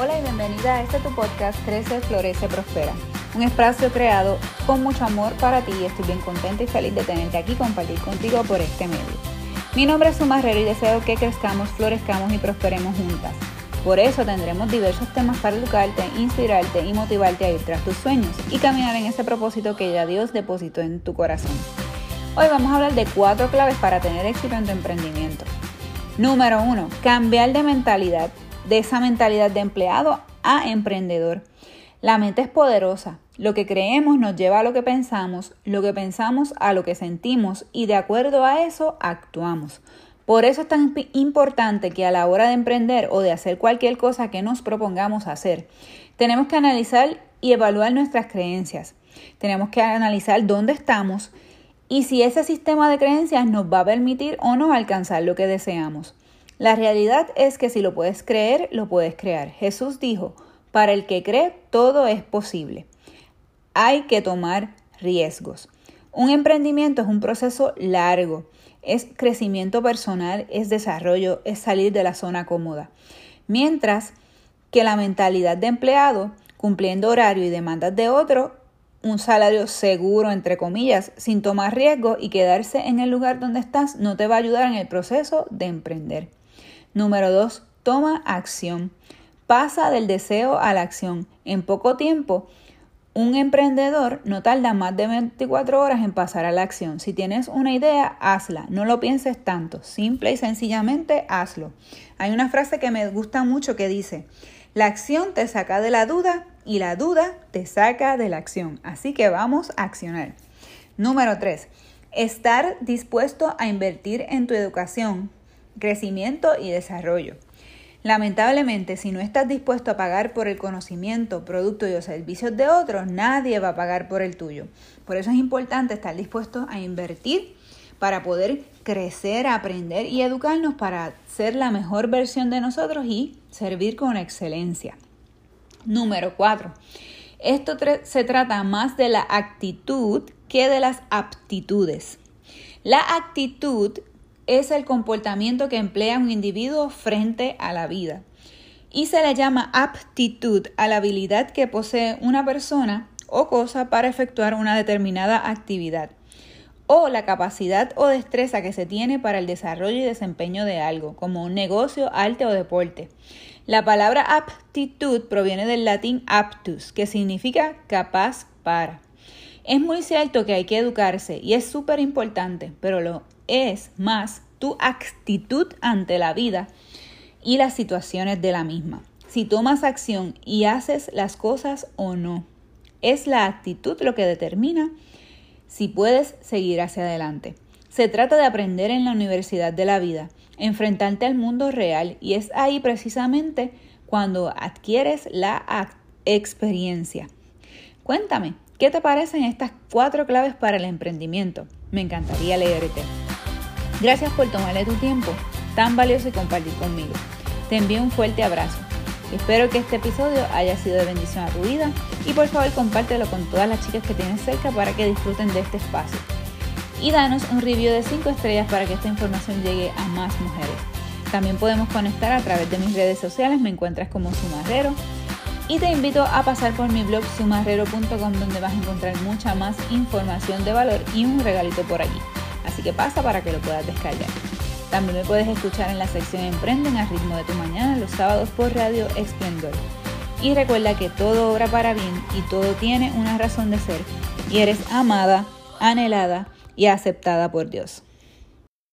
Hola y bienvenida a este tu podcast Crece, Florece, Prospera. Un espacio creado con mucho amor para ti y estoy bien contenta y feliz de tenerte aquí y compartir contigo por este medio. Mi nombre es Sumarrero y deseo que crezcamos, florezcamos y prosperemos juntas. Por eso tendremos diversos temas para educarte, inspirarte y motivarte a ir tras tus sueños y caminar en ese propósito que ya Dios depositó en tu corazón. Hoy vamos a hablar de cuatro claves para tener éxito en tu emprendimiento. Número uno, cambiar de mentalidad, de esa mentalidad de empleado a emprendedor. La mente es poderosa. Lo que creemos nos lleva a lo que pensamos, lo que pensamos a lo que sentimos y de acuerdo a eso actuamos. Por eso es tan importante que a la hora de emprender o de hacer cualquier cosa que nos propongamos hacer, tenemos que analizar y evaluar nuestras creencias. Tenemos que analizar dónde estamos y si ese sistema de creencias nos va a permitir o no alcanzar lo que deseamos. La realidad es que si lo puedes creer, lo puedes crear. Jesús dijo, para el que cree, todo es posible. Hay que tomar riesgos. Un emprendimiento es un proceso largo es crecimiento personal, es desarrollo, es salir de la zona cómoda. Mientras que la mentalidad de empleado, cumpliendo horario y demandas de otro, un salario seguro, entre comillas, sin tomar riesgo y quedarse en el lugar donde estás no te va a ayudar en el proceso de emprender. Número 2. Toma acción. Pasa del deseo a la acción. En poco tiempo un emprendedor no tarda más de 24 horas en pasar a la acción. Si tienes una idea, hazla. No lo pienses tanto. Simple y sencillamente hazlo. Hay una frase que me gusta mucho que dice, la acción te saca de la duda y la duda te saca de la acción. Así que vamos a accionar. Número 3. Estar dispuesto a invertir en tu educación, crecimiento y desarrollo. Lamentablemente, si no estás dispuesto a pagar por el conocimiento, producto y o servicios de otros, nadie va a pagar por el tuyo. Por eso es importante estar dispuesto a invertir para poder crecer, aprender y educarnos para ser la mejor versión de nosotros y servir con excelencia. Número 4. Esto se trata más de la actitud que de las aptitudes. La actitud es el comportamiento que emplea un individuo frente a la vida. Y se le llama aptitud a la habilidad que posee una persona o cosa para efectuar una determinada actividad o la capacidad o destreza que se tiene para el desarrollo y desempeño de algo, como un negocio, arte o deporte. La palabra aptitud proviene del latín aptus, que significa capaz para. Es muy cierto que hay que educarse y es súper importante, pero lo es más tu actitud ante la vida y las situaciones de la misma. Si tomas acción y haces las cosas o no. Es la actitud lo que determina si puedes seguir hacia adelante. Se trata de aprender en la universidad de la vida, enfrentarte al mundo real y es ahí precisamente cuando adquieres la experiencia. Cuéntame, ¿qué te parecen estas cuatro claves para el emprendimiento? Me encantaría leerte. Gracias por tomarle tu tiempo tan valioso y compartir conmigo. Te envío un fuerte abrazo. Espero que este episodio haya sido de bendición a tu vida y por favor compártelo con todas las chicas que tienes cerca para que disfruten de este espacio. Y danos un review de 5 estrellas para que esta información llegue a más mujeres. También podemos conectar a través de mis redes sociales, me encuentras como Sumarrero. Y te invito a pasar por mi blog sumarrero.com donde vas a encontrar mucha más información de valor y un regalito por allí así que pasa para que lo puedas descargar. También me puedes escuchar en la sección Emprenden al ritmo de tu mañana los sábados por Radio Esplendor. Y recuerda que todo obra para bien y todo tiene una razón de ser y eres amada, anhelada y aceptada por Dios.